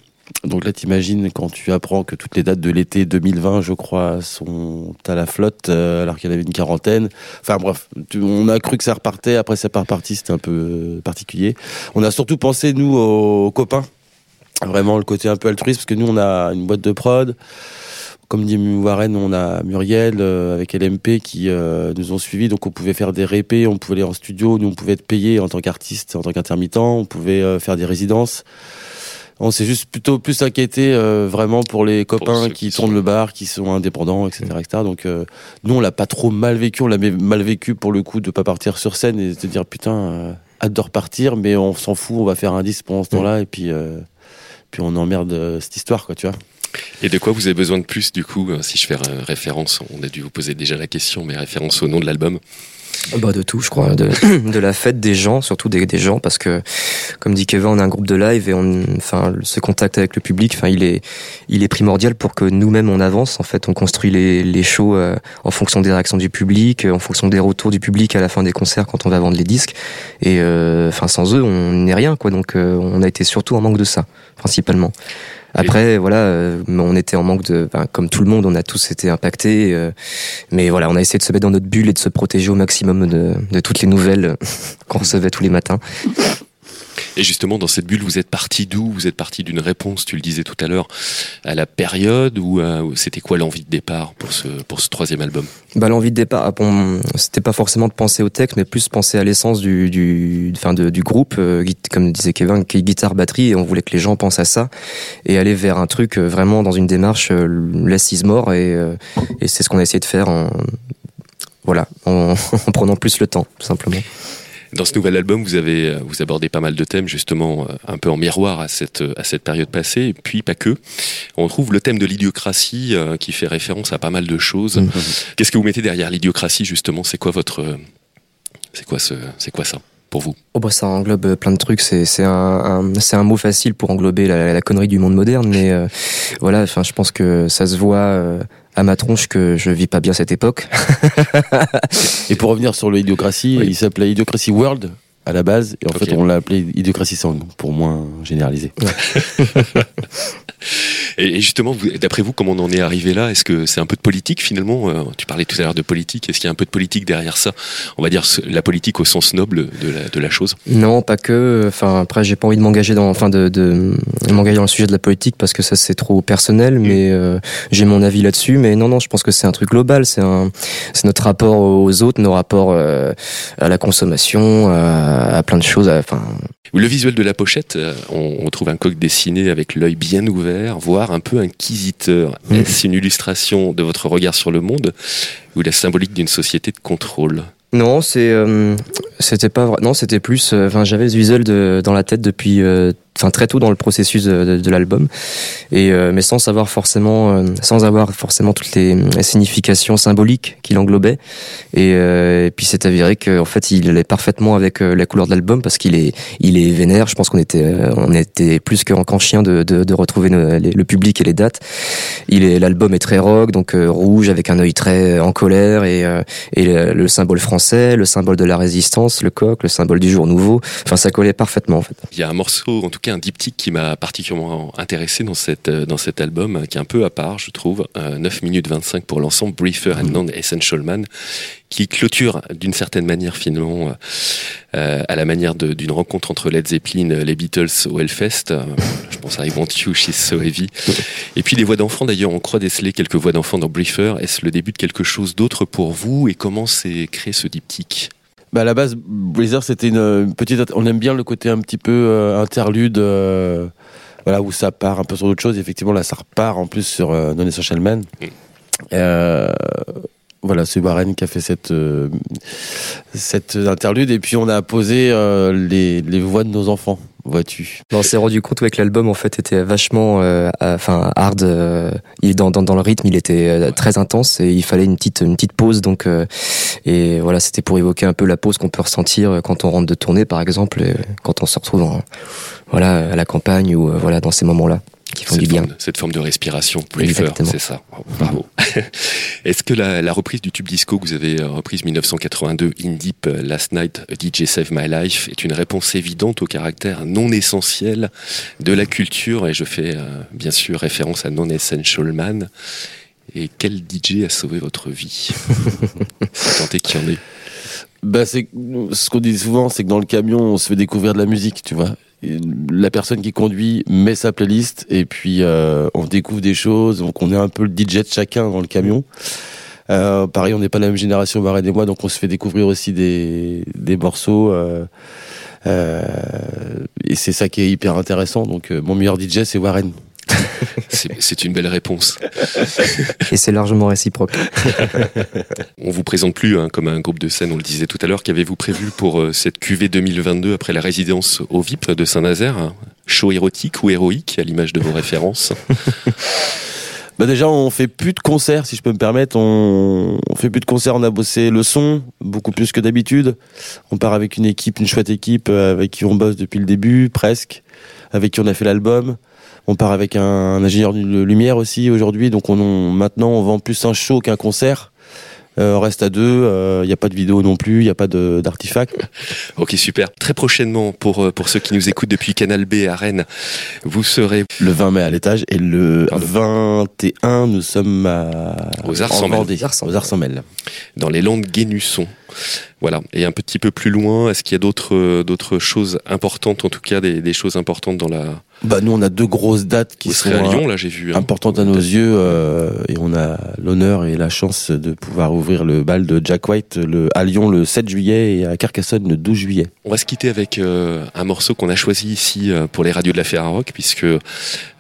Donc là, t'imagines quand tu apprends que toutes les dates de l'été 2020, je crois, sont à la flotte, euh, alors qu'il y en avait une quarantaine. Enfin bref, on a cru que ça repartait. Après, c'est pas reparti. C'était un peu euh, particulier. On a surtout pensé nous aux copains, vraiment le côté un peu altruiste, parce que nous, on a une boîte de prod. Comme dit Warren, on a Muriel euh, avec LMP qui nous ont suivis, donc on pouvait faire des répés, on pouvait aller en studio, nous on pouvait être payé en tant qu'artiste, en tant qu'intermittent, on pouvait faire des résidences. On s'est juste plutôt plus inquiété euh, vraiment pour les copains qui, tournent le bar, qui sont indépendants, etc. etc. Donc euh, nous, on l'a pas trop mal vécu. On l'a mal vécu pour le coup de pas partir sur scène et de se dire putain, euh, hâte de repartir, mais on s'en fout, on va faire un disque pendant ce temps-là et puis puis on emmerde cette histoire, quoi, tu vois. Et de quoi vous avez besoin de plus du coup Si je fais référence, on a dû vous poser déjà la question, mais référence au nom de l'album. Bah de tout, je crois, de, de, la fête des gens, surtout des, des, gens, parce que comme dit Kevin, on a un groupe de live et on, enfin, ce contact avec le public, enfin, il est, il est primordial pour que nous-mêmes on avance. En fait, on construit les, les shows euh, en fonction des réactions du public, en fonction des retours du public à la fin des concerts quand on va vendre les disques. Et euh, enfin, sans eux, on n'est rien, quoi. Donc, euh, on a été surtout en manque de ça, principalement. Après, voilà, euh, on était en manque de, comme tout le monde, on a tous été impactés. Euh, mais voilà, on a essayé de se mettre dans notre bulle et de se protéger au maximum de toutes les nouvelles qu'on recevait tous les matins. Et justement, dans cette bulle, vous êtes parti d'où? Vous êtes parti d'une réponse, tu le disais tout à l'heure, à la période ou c'était quoi l'envie de départ pour ce pour ce troisième album? Bah l'envie de départ, bon, c'était pas forcément de penser au texte, mais plus penser à l'essence du du enfin du groupe, euh, comme disait Kevin, qui guitare batterie, et on voulait que les gens pensent à ça et aller vers un truc euh, vraiment dans une démarche euh, less is more et, et c'est ce qu'on a essayé de faire en voilà en, en prenant plus le temps, tout simplement. Dans ce nouvel album, vous avez euh, vous abordez pas mal de thèmes justement euh, un peu en miroir à cette à cette période passée, et puis pas que. On trouve le thème de l'idiocratie euh, qui fait référence à pas mal de choses. Mhm. Qu'est-ce que vous mettez derrière l'idiocratie justement? C'est quoi votre c'est quoi ce c'est quoi ça pour vous? Oh bah ça englobe plein de trucs. C'est c'est un, c'est un mot facile pour englober la, la, connerie du monde moderne, mais voilà. Enfin, je pense que ça se voit à ma tronche que je vis pas bien cette époque. et pour revenir sur l'idiocratie, il s'appelait Idiocracy World à la base, et en fait on l'a appelé Idiocracy Song pour moins généraliser. Et justement, d'après vous, comment on en est arrivé là? Est-ce que c'est un peu de politique finalement? Euh, Tu parlais tout à l'heure de politique. Est-ce qu'il y a un peu de politique derrière ça? On va dire la politique au sens noble de la, de la chose Non, pas que. Enfin, après, j'ai pas envie de m'engager dans, enfin, de, de m'engager dans le sujet de la politique parce que ça c'est trop personnel. Mm. Mais euh, j'ai mon avis là-dessus. Mais non, non, je pense que c'est un truc global. C'est un, c'est notre rapport aux autres, nos rapports euh, à la consommation, à, à plein de choses. Enfin, le visuel de la pochette, euh, on, trouve un coq dessiné avec l'œil bien ouvert, voire un peu inquisiteur. Mm. Est-ce une illustration de votre regard sur le monde ou la symbolique d'une société de contrôle? Non, c'est euh, c'était pas vrai. Non, c'était plus. Euh, enfin, j'avais ce visuel de, dans la tête depuis enfin très tôt dans le processus de, l'album, et mais sans savoir forcément, sans avoir forcément toutes les, significations symboliques qu'il englobait. Et, et puis c'est avéré qu'en fait il allait parfaitement avec la couleur de l'album parce qu'il est, il est vénère. Je pense qu'on était, on était plus qu'en chien de, de, retrouver le public et les dates. Il est, l'album est très rock, donc rouge avec un œil très en colère et, et le symbole français, le symbole de la résistance, le coq, le symbole du jour nouveau. Enfin, ça collait parfaitement en fait. Il y a un morceau, en tout cas un diptyque qui m'a particulièrement intéressé dans, cette, dans cet album, qui est un peu à part, je trouve. 9 minutes 25 pour l'ensemble, Briefer and Non-Essential Man, qui clôture d'une certaine manière finalement euh, à la manière d'une rencontre entre Led Zeppelin, les Beatles au Hellfest. Euh, je pense à I Want You, She's So Heavy. Et puis les voix d'enfants, d'ailleurs, on croit déceler quelques voix d'enfants dans Briefer. Est-ce le début de quelque chose d'autre pour vous et comment s'est créé ce diptyque? Bah à la base, Blizzard, c'était une, petite. On aime bien le côté un petit peu euh, interlude, voilà, où ça part un peu sur d'autres choses. effectivement, là, ça repart en plus sur Non Essential Man. Mm. Voilà, c'est Warren qui a fait cette, euh, cette interlude. Et puis on a posé euh, les, les voix de nos enfants vois-tu On s'est rendu compte que l'album en fait était vachement, euh, enfin hard. il, dans, dans, dans, le rythme, il était très intense et il fallait une petite une petite pause. Donc et voilà, c'était pour évoquer un peu la pause qu'on peut ressentir quand on rentre de tournée, par exemple, quand on se retrouve en, voilà à la campagne ou voilà dans ces moments-là qui font cette du bien. Forme, cette forme de respiration, c'est ça. Bravo. Est-ce que la, la, reprise du tube disco que vous avez euh, reprise 1982, In Deep, euh, Last Night, DJ Save My Life, est une réponse évidente au caractère non essentiel de la culture Et je fais euh, bien sûr référence à Non Essential Man. Et quel DJ a sauvé votre vie? Tentez qu'il y en ait. Bah c'est ce qu'on dit souvent, c'est que dans le camion, on se fait découvrir de la musique, tu vois la personne qui conduit met sa playlist et puis euh, on découvre des choses. Donc on est un peu le DJ de chacun dans le camion. Euh, pareil, on n'est pas la même génération, Marine et moi, donc on se fait découvrir aussi des, des morceaux. Euh, euh et c'est ça qui est hyper intéressant. Donc mon meilleur DJ, c'est Warren. C'est une belle réponse. Et c'est largement réciproque. on vous présente plus hein, comme un groupe de scène, on le disait tout à l'heure. Qu'avez-vous prévu pour euh, cette QV 2022 après la résidence au VIP de Saint-Nazaire? Show érotique ou héroïque à l'image de vos références? Bah déjà, on fait plus de concerts, si je peux me permettre. On, on fait plus de concerts. On a bossé le son beaucoup plus que d'habitude. On part avec une équipe, une chouette équipe euh, avec qui on bosse depuis le début, presque, avec qui on a fait l'album. On part avec un, ingénieur de lumière aussi aujourd'hui, donc on, maintenant on vend plus un show qu'un concert. Euh, on reste à deux, il euh, n'y a pas de vidéo non plus, il n'y a pas d'artefacts. ok, super. Très prochainement, pour, euh, pour ceux qui nous écoutent depuis Canal B à Rennes, vous serez... Le 20 mai à l'étage et le 21, nous sommes à... Aux Arts sans Aux Arts Dans les Landes Guénusson. Voilà. Et un petit peu plus loin, est-ce qu'il y a d'autres d'autres choses importantes, en tout cas des, des choses importantes dans la bah nous on a deux grosses dates qui sont à Lyon là j'ai vu hein. importantes à nos yeux euh, et on a l'honneur et la chance de pouvoir ouvrir le bal de Jack White le, à Lyon le 7 juillet et à Carcassonne le 12 juillet. On va se quitter avec euh, un morceau qu'on a choisi ici euh, pour les radios de la Ferrarock puisque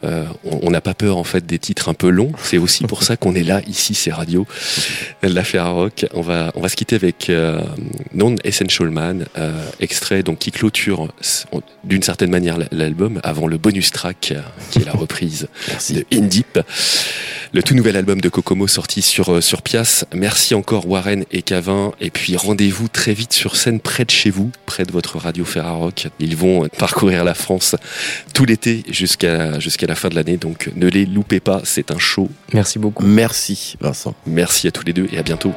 on n'a pas peur en fait des titres un peu longs. C'est aussi pour ça qu'on est là ici ces radios de la Ferrarock. On va on va se quitter avec Non Essential Man extrait donc qui clôture d'une certaine manière l'album avant le bonus track qui est la reprise de In Deep, le tout nouvel album de Kokomo sorti sur euh, sur Pias. Merci encore Warren et Cavin et puis rendez-vous très vite sur scène près de chez vous, près de votre radio Ferrarock. Ils vont parcourir la France tout l'été jusqu'à jusqu'à la fin de l'année donc ne les loupez pas, c'est un show. Merci beaucoup. Merci Vincent. Merci à tous les deux et à bientôt.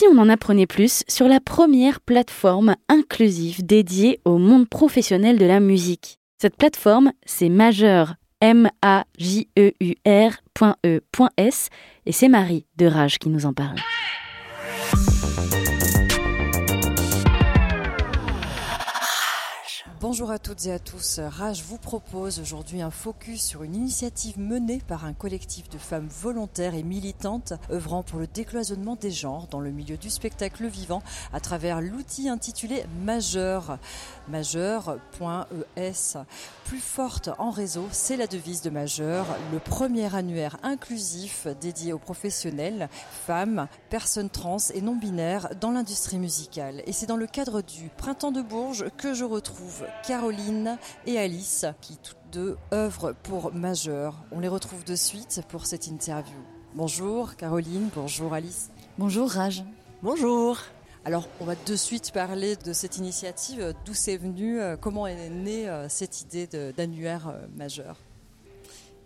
Et si on en apprenait plus sur la première plateforme inclusive dédiée au monde professionnel de la musique Cette plateforme, c'est Majeur, M-A-J-E-U-R.E.S. Et c'est Marie de Rage qui nous en parle. Bonjour à toutes et à tous. Rage vous propose aujourd'hui un focus sur une initiative menée par un collectif de femmes volontaires et militantes œuvrant pour le décloisonnement des genres dans le milieu du spectacle vivant à travers l'outil intitulé Majeur. Majeur.es. Plus forte en réseau, c'est la devise de Majeur, le premier annuaire inclusif dédié aux professionnels, femmes, personnes trans et non binaires dans l'industrie musicale. Et c'est dans le cadre du Printemps de Bourges que je retrouve Caroline et Alice, qui toutes deux œuvrent pour Majeur. On les retrouve de suite pour cette interview. Bonjour Caroline, bonjour Alice. Bonjour Rage. Bonjour. Alors, on va de suite parler de cette initiative. D'où c'est venu euh, Comment est née euh, cette idée d'annuaire euh, majeur?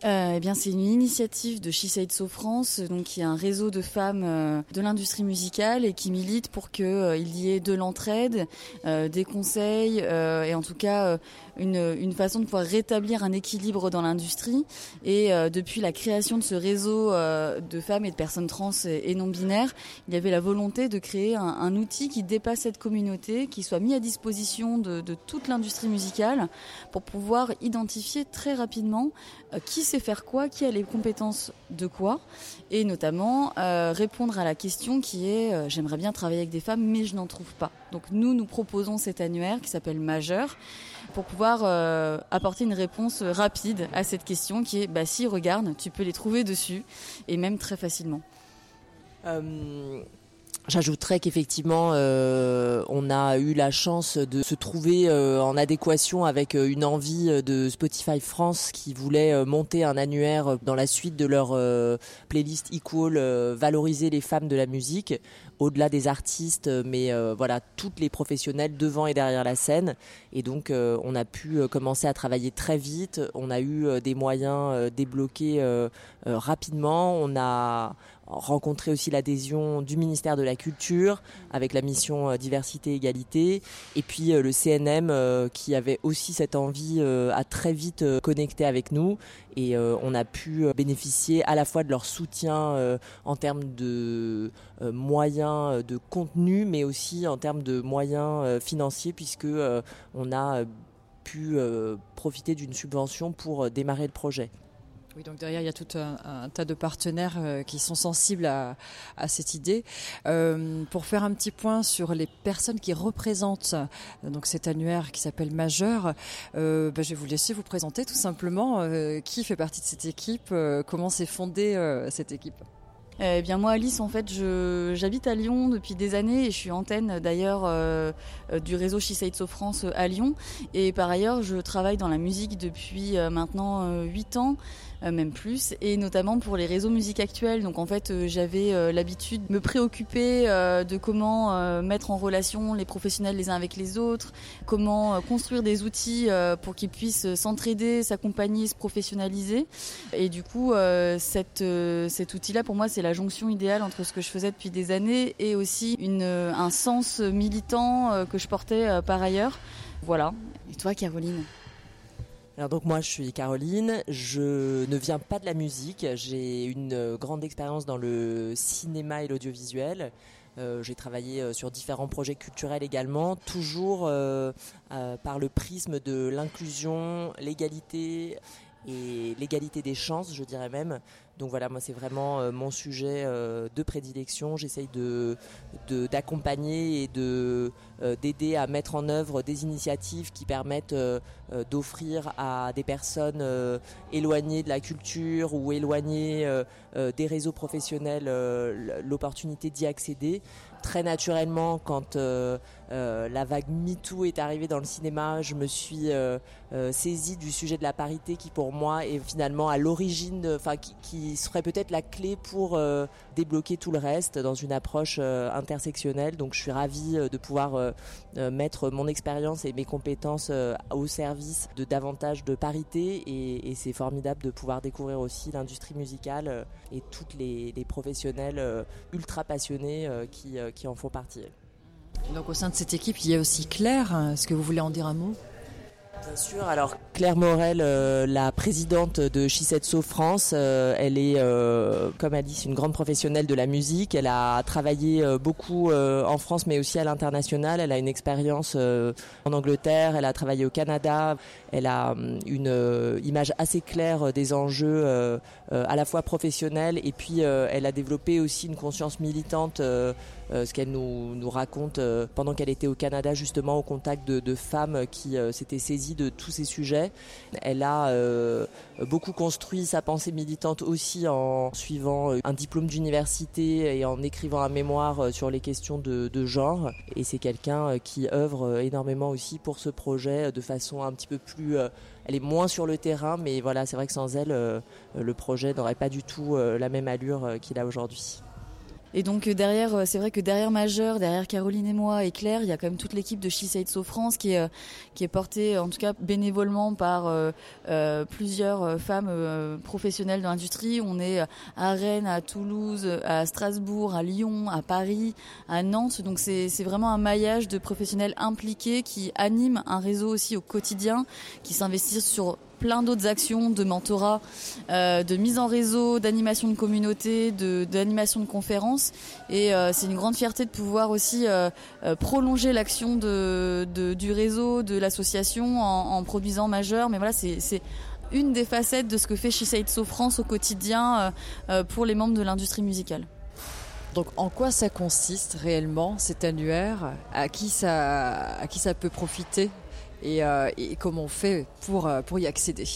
Euh, eh bien, c'est une initiative de So France, donc qui est un réseau de femmes euh, de l'industrie musicale et qui milite pour qu'il euh, y ait de l'entraide, des conseils et en tout cas une, une, façon de pouvoir rétablir un équilibre dans l'industrie. Et depuis la création de ce réseau de femmes et de personnes trans et, non binaires, il y avait la volonté de créer un, un, outil qui dépasse cette communauté, qui soit mis à disposition de, de toute l'industrie musicale pour pouvoir identifier très rapidement qui sait faire quoi, qui a les compétences de quoi, et notamment euh, répondre à la question qui est euh, j'aimerais bien travailler avec des femmes, mais je n'en trouve pas. Donc nous, nous proposons cet annuaire qui s'appelle Majeur pour pouvoir euh, apporter une réponse rapide à cette question qui est bah si regarde, tu peux les trouver dessus et même très facilement. J'ajouterais qu'effectivement, euh, on a eu la chance de se trouver euh, en adéquation avec euh, une envie de Spotify France qui voulait monter un annuaire dans la suite de leur playlist Equal, valoriser les femmes de la musique, au-delà des artistes, mais voilà, toutes les professionnels devant et derrière la scène. Et donc, on a pu commencer à travailler très vite. On a eu des moyens débloqués rapidement. On a rencontrer aussi l'adhésion du ministère de la Culture avec la mission euh, diversité égalité et puis euh, le CNM euh, qui avait aussi cette envie à très vite connecter avec nous et on a pu bénéficier à la fois de leur soutien en termes de moyens de contenu mais aussi en termes de moyens financiers puisque on a pu profiter d'une subvention pour démarrer le projet. Oui, donc derrière, il y a tout un, tas de partenaires euh, qui sont sensibles à, cette idée. Euh, pour faire un petit point sur les personnes qui représentent euh, donc cet annuaire qui s'appelle Majeur, bah, je vais vous laisser vous présenter tout simplement qui fait partie de cette équipe, comment s'est fondée cette équipe? Eh bien moi Alice en fait j'habite à Lyon depuis des années et je suis antenne d'ailleurs euh, du réseau So France à Lyon et par ailleurs je travaille dans la musique depuis euh, maintenant 8 ans euh, même plus, et notamment pour les réseaux musique actuels. Donc en fait, euh, j'avais euh, l'habitude de me préoccuper de comment mettre en relation les professionnels les uns avec les autres, comment construire des outils pour qu'ils puissent s'entraider, s'accompagner, se professionnaliser. Et du coup, cet outil-là, pour moi, c'est la jonction idéale entre ce que je faisais depuis des années et aussi un sens militant que je portais par ailleurs. Voilà. Et toi, Caroline? Alors donc moi je suis Caroline, je ne viens pas de la musique, j'ai une euh, grande expérience dans le cinéma et l'audiovisuel. Euh, j'ai travaillé euh, sur différents projets culturels également, toujours par le prisme de l'inclusion, l'égalité et l'égalité des chances, je dirais même. Donc voilà, moi c'est vraiment euh, mon sujet euh, de prédilection. J'essaye de d'accompagner et de euh, d'aider à mettre en œuvre des initiatives qui permettent d'offrir à des personnes éloignées de la culture ou éloignées des réseaux professionnels l'opportunité d'y accéder très naturellement, quand euh, euh, la vague MeToo est arrivée dans le cinéma, je me suis euh, saisie du sujet de la parité qui, pour moi, est finalement à l'origine, enfin, qui, serait peut-être la clé pour débloquer tout le reste dans une approche intersectionnelle. Donc je suis ravie de pouvoir mettre mon expérience et mes compétences au service de davantage de parité et, c'est formidable de pouvoir découvrir aussi l'industrie musicale et toutes les, professionnels ultra passionnés qui en font partie. Donc au sein de cette équipe, il y a aussi Claire. Est-ce que vous voulez en dire un mot? Bien sûr. Alors Claire Morel, euh, la présidente de Shisetsu France, euh, elle est, euh, comme Alice, une grande professionnelle de la musique. Elle a travaillé beaucoup en France, mais aussi à l'international. Elle a une expérience en Angleterre. Elle a travaillé au Canada. Elle a hum, une image assez claire des enjeux à la fois professionnels et puis elle a développé aussi une conscience militante. ce qu'elle nous, raconte pendant qu'elle était au Canada, justement au contact de, femmes qui s'étaient saisies de tous ces sujets. Elle a euh, beaucoup construit sa pensée militante aussi en suivant euh, un diplôme d'université et en écrivant un mémoire euh, sur les questions de, genre. Et c'est quelqu'un qui œuvre énormément aussi pour ce projet de façon un petit peu plus... Elle est moins sur le terrain, mais voilà, c'est vrai que sans elle, le projet n'aurait pas du tout la même allure qu'il a aujourd'hui. Et donc euh, derrière, euh, c'est vrai que derrière Majeur, derrière Caroline et moi et Claire, il y a quand même toute l'équipe de She Said So France qui est euh, portée, en tout cas bénévolement par plusieurs femmes professionnelles dans l'industrie. On est à Rennes, à Toulouse, à Strasbourg, à Lyon, à Paris, à Nantes. Donc c'est vraiment un maillage de professionnels impliqués qui animent un réseau aussi au quotidien, qui s'investissent sur plein d'autres actions de mentorat, euh, de mise en réseau, d'animation de communauté, de d'animation de conférences. Et euh, c'est une grande fierté de pouvoir aussi euh, prolonger l'action de, du réseau, de l'association en, produisant majeur. Mais voilà, c'est une des facettes de ce que fait She Said So France au quotidien pour les membres de l'industrie musicale. Donc en quoi ça consiste réellement cet annuaire? À qui ça, à qui ça peut profiter? Euh, et, comment on fait pour, euh, pour y accéder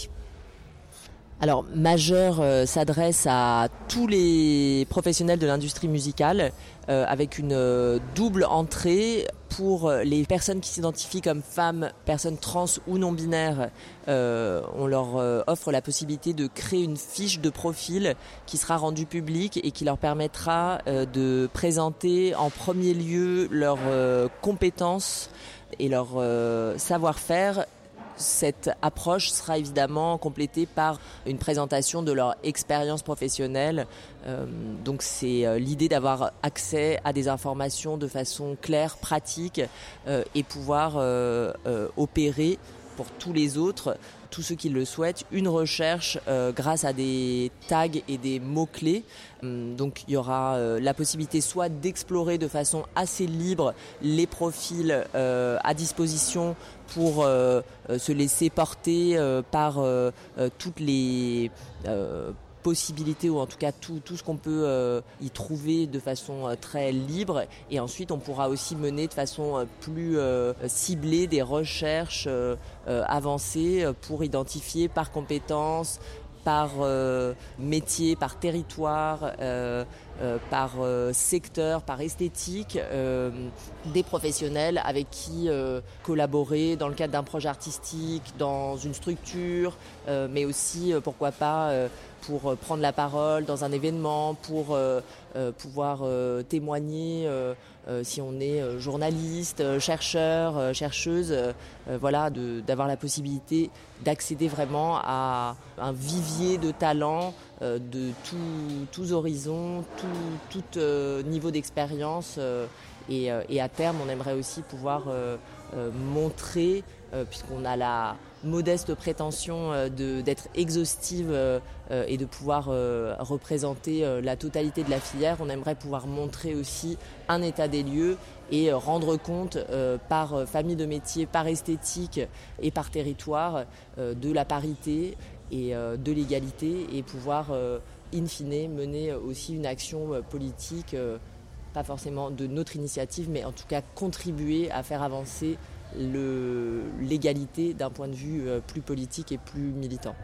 alors, Majeur euh, s'adresse à tous les professionnels de l'industrie musicale avec une double entrée pour les personnes qui s'identifient comme femmes, personnes trans ou non binaires. on leur offre la possibilité de créer une fiche de profil qui sera rendue publique et qui leur permettra de présenter en premier lieu leurs compétences et leur euh, savoir-faire cette approche sera évidemment complétée par une présentation de leur expérience professionnelle. Euh, donc c'est euh, l'idée d'avoir accès à des informations de façon claire, pratique et pouvoir opérer pour tous les autres tous ceux qui le souhaitent, une recherche euh, grâce à des tags et des mots-clés. Hum, donc il y aura euh, la possibilité soit d'explorer de façon assez libre les profils euh, à disposition pour se laisser porter par toutes les possibilités ou en tout cas tout, tout ce qu'on peut euh, y trouver de façon euh, très libre. Et ensuite on pourra aussi mener de façon euh, plus ciblée des recherches avancées pour identifier par compétences par métier, par territoire, par secteur, par esthétique, des professionnels avec qui collaborer dans le cadre d'un projet artistique, dans une structure, mais aussi pourquoi pas pour euh, prendre la parole dans un événement, pour euh, euh, pouvoir témoigner si on est journaliste, chercheur, chercheuse, voilà, d'avoir la possibilité d'accéder vraiment à un vivier de talents de tous horizons, tout, tout niveau d'expérience. Et, et, à terme, on aimerait aussi pouvoir montrer, puisqu'on a la modeste prétention euh, d'être exhaustive euh, euh, et de pouvoir représenter la totalité de la filière. On aimerait pouvoir montrer aussi un état des lieux et rendre compte par famille de métiers, par esthétique et par territoire de la parité et de l'égalité et pouvoir in fine mener aussi une action politique, pas forcément de notre initiative, mais en tout cas contribuer à faire avancer l'égalité d'un point de vue euh, plus politique et plus militant.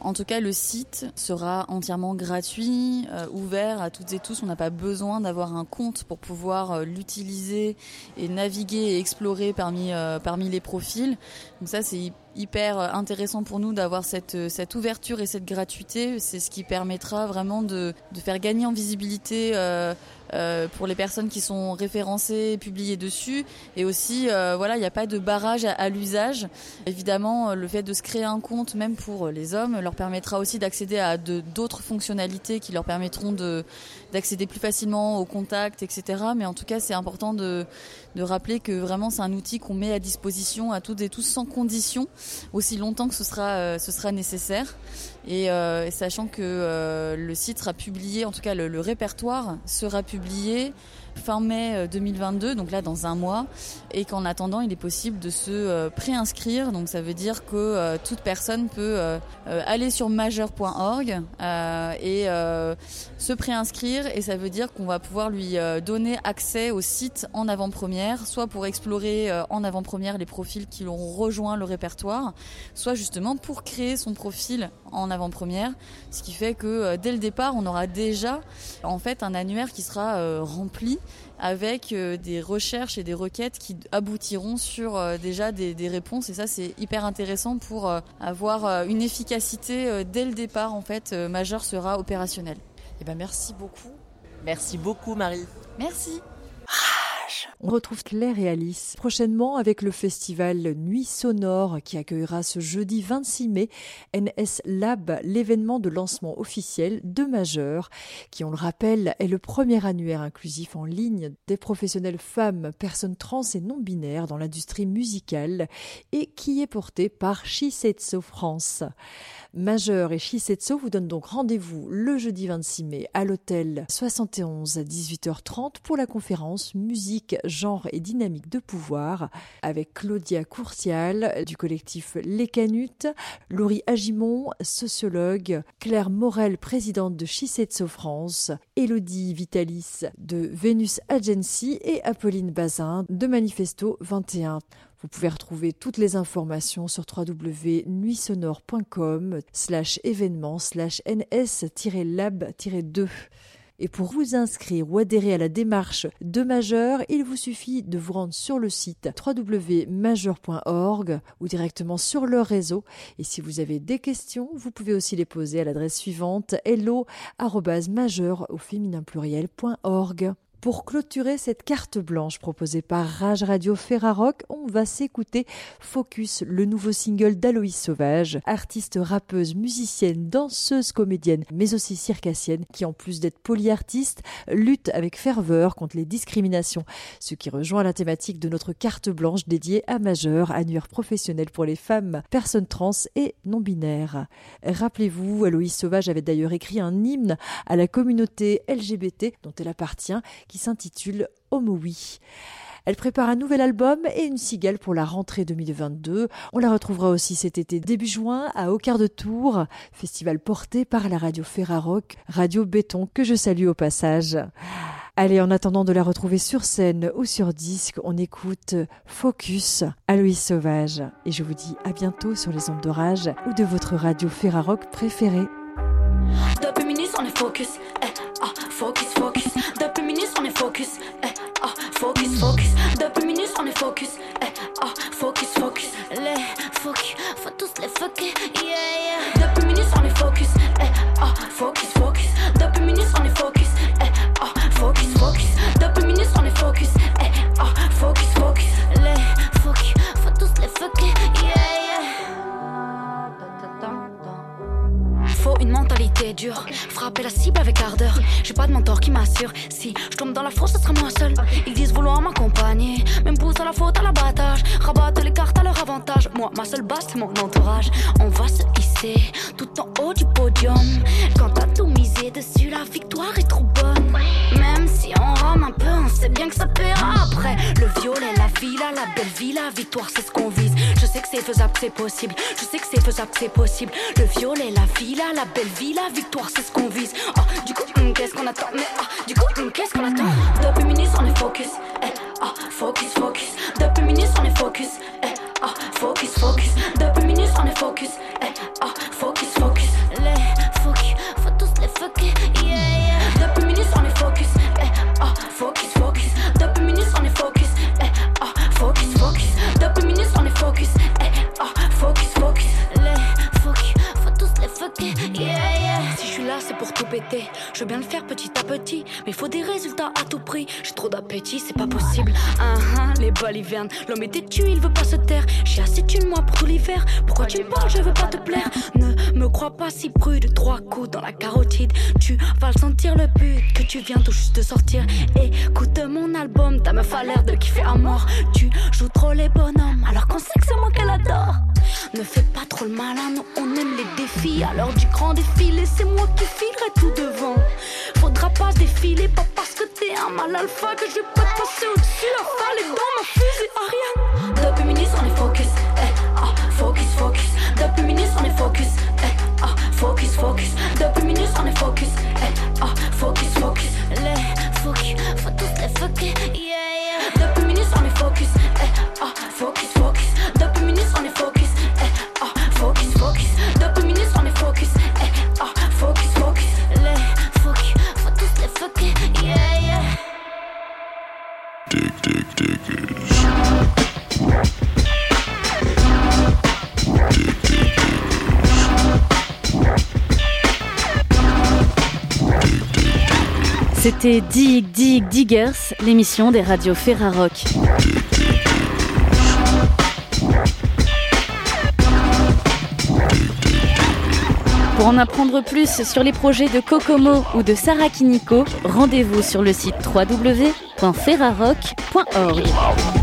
En tout cas, le site sera entièrement gratuit, euh, ouvert à toutes et tous. On n'a pas besoin d'avoir un compte pour pouvoir euh, l'utiliser et naviguer et explorer parmi parmi les profils. Donc ça, c'est hyper intéressant pour nous d'avoir cette, cette ouverture et cette gratuité. C'est ce qui permettra vraiment de, de faire gagner en visibilité euh, euh, pour les personnes qui sont référencées, publiées dessus. Et aussi, euh, voilà, il n'y a pas de barrage à, à l'usage. Évidemment, le fait de se créer un compte, même pour les hommes, leur permettra aussi d'accéder à d'autres fonctionnalités qui leur permettront de d'accéder plus facilement aux contacts, etc. Mais en tout cas, c'est important de, de rappeler que vraiment c'est un outil qu'on met à disposition à toutes et tous sans condition, aussi longtemps que ce sera, euh, nécessaire. Et, euh, et sachant que euh, le site sera publié, en tout cas le, le répertoire sera publié fin mai 2022, donc là dans un mois, et qu'en attendant il est possible de se préinscrire. Donc ça veut dire que toute personne peut aller sur majeur.org et se préinscrire, et ça veut dire qu'on va pouvoir lui donner accès au site en avant-première, soit pour explorer en avant-première les profils qui l'ont rejoint le répertoire, soit justement pour créer son profil en avant-première, ce qui fait que dès le départ on aura déjà en fait un annuaire qui sera rempli avec des recherches et des requêtes qui aboutiront sur déjà des, réponses et ça c'est hyper intéressant pour avoir une efficacité dès le départ en fait majeur sera opérationnel. Et ben merci beaucoup. Merci beaucoup Marie. Merci. On retrouve Claire et Alice prochainement avec le festival Nuit Sonore qui accueillera ce jeudi 26 mai NS Lab, l'événement de lancement officiel de Majeur, qui, on le rappelle, est le premier annuaire inclusif en ligne des professionnels femmes, personnes trans et non-binaires dans l'industrie musicale et qui est porté par Shisetsu France. Majeur et Shisetsu vous donnent donc rendez-vous le jeudi 26 mai à l'hôtel 71 à 18h30 pour la conférence Musique, genre et dynamique de pouvoir avec Claudia Courcial du collectif Les Canutes, Laurie Agimon, sociologue, Claire Morel, présidente de Shisetsu France, Elodie Vitalis de Venus Agency et Apolline Bazin de Manifesto 21. Vous pouvez retrouver toutes les informations sur www.nuitsonore.com slash événement slash ns-lab-2. Et pour vous inscrire ou adhérer à la démarche de Majeur, il vous suffit de vous rendre sur le site www.majeur.org ou directement sur leur réseau. Et si vous avez des questions, vous pouvez aussi les poser à l'adresse suivante hello@majeur au féminin pluriel.org. Pour clôturer cette carte blanche proposée par Rage Radio Ferrarock, on va s'écouter Focus, le nouveau single d'Aloïs Sauvage, artiste rappeuse, musicienne, danseuse, comédienne, mais aussi circassienne, qui en plus d'être polyartiste, lutte avec ferveur contre les discriminations, ce qui rejoint la thématique de notre carte blanche dédiée à Majeur, annuaire professionnel pour les femmes, personnes trans et non-binaires. Rappelez-vous, Aloïs Sauvage avait d'ailleurs écrit un hymne à la communauté LGBT dont elle appartient, qui s'intitule Homo Oui. Elle prépare un nouvel album et une cigale pour la rentrée 2022. On la retrouvera aussi cet été début juin à Au quart de Tour, festival porté par la radio Ferrarock, radio béton que je salue au passage. Allez, en attendant de la retrouver sur scène ou sur disque, on écoute Focus Louise Sauvage. Et je vous dis à bientôt sur les ondes d'orage ou de votre radio Ferrarock préférée. Depuis minutes, on est focus. Eh, ah, focus, focus. Focus. Eh, ah, focus, focus. Depuis minutes, on est focus. Eh, ah, focus, focus. Les focus, faut tous les focus. Yeah, yeah. Depuis minutes, on est focus. Eh, ah, focus, focus. Depuis minutes, on est focus. Eh, ah, focus, focus. Depuis minutes, on est focus. Eh, focus, focus. Mentalité dure, frapper la cible avec ardeur. J'ai pas de mentor qui m'assure. Si je tombe dans la fosse, ce sera moi seul. Ils disent vouloir m'accompagner, même pousse à la faute à l'abattage. Rabattent les cartes à leur avantage. Moi, ma seule base, c'est mon entourage. On va se hisser tout en haut du podium. Quand t'as tout misé dessus, la victoire est trop bonne. Même si on rame un peu, on sait bien que ça paiera après. Le violet, la villa, la belle vie, la victoire, c'est ce qu'on vise. Je sais que c'est faisable, c'est possible. Je sais que c'est faisable, c'est possible. Le violet, la villa, la belle vie, victoire, c'est ce qu'on vise. Oh, du coup, hum, qu'est-ce qu'on attend? Mais ah, du coup, hum, qu'est-ce qu'on attend? Depuis minutes, on est focus. Eh, ah, focus, focus. Depuis minutes, on est focus. Eh, ah, focus, focus. Depuis minutes, on est focus. Eh, ah, focus, focus. Les focus, faut tous les focus. Yeah, yeah. Depuis on est focus. Eh, ah, focus, focus. Depuis minutes, on est focus. Eh, ah, focus, focus. Depuis minutes, on est focus. Eh, ah, focus, Je veux bien le faire petit à petit, mais faut des résultats à tout prix. J'ai trop d'appétit, c'est pas possible. Ah, ah, les balivernes, l'homme est têtu, il veut pas se taire. J'ai assez de moi pour tout l'hiver. Pourquoi tu me parles, je veux pas te plaire. Ne me crois pas si prude, trois coups dans la carotide. Tu vas le sentir le but que tu viens tout juste de sortir. Écoute mon album, ta meuf a l'air de kiffer à mort. Tu joues trop les bonhommes, alors qu'on sait que c'est moi qu'elle adore. Ne fais pas trop le malin, nous on aime les défis. Alors du grand défilé, c'est moi qui filerai tout devant. Faudra pas se défiler, pas parce que t'es un mal alpha que je vais pas te passer au-dessus. La falle est dans ma fusée, Ariane. Depuis minutes, on est focus, eh, ah, focus, focus. Depuis minutes, on est focus, eh, ah, focus, focus. Depuis minutes, on est focus, eh, ah, focus, focus. Les focus, faut tous les focus, yeah, yeah. C'était Dig Dig Diggers, l'émission des radios Ferrarock. Pour en apprendre plus sur les projets de Kokomo ou de Sarah Kiniko, rendez-vous sur le site www.ferrarock.org.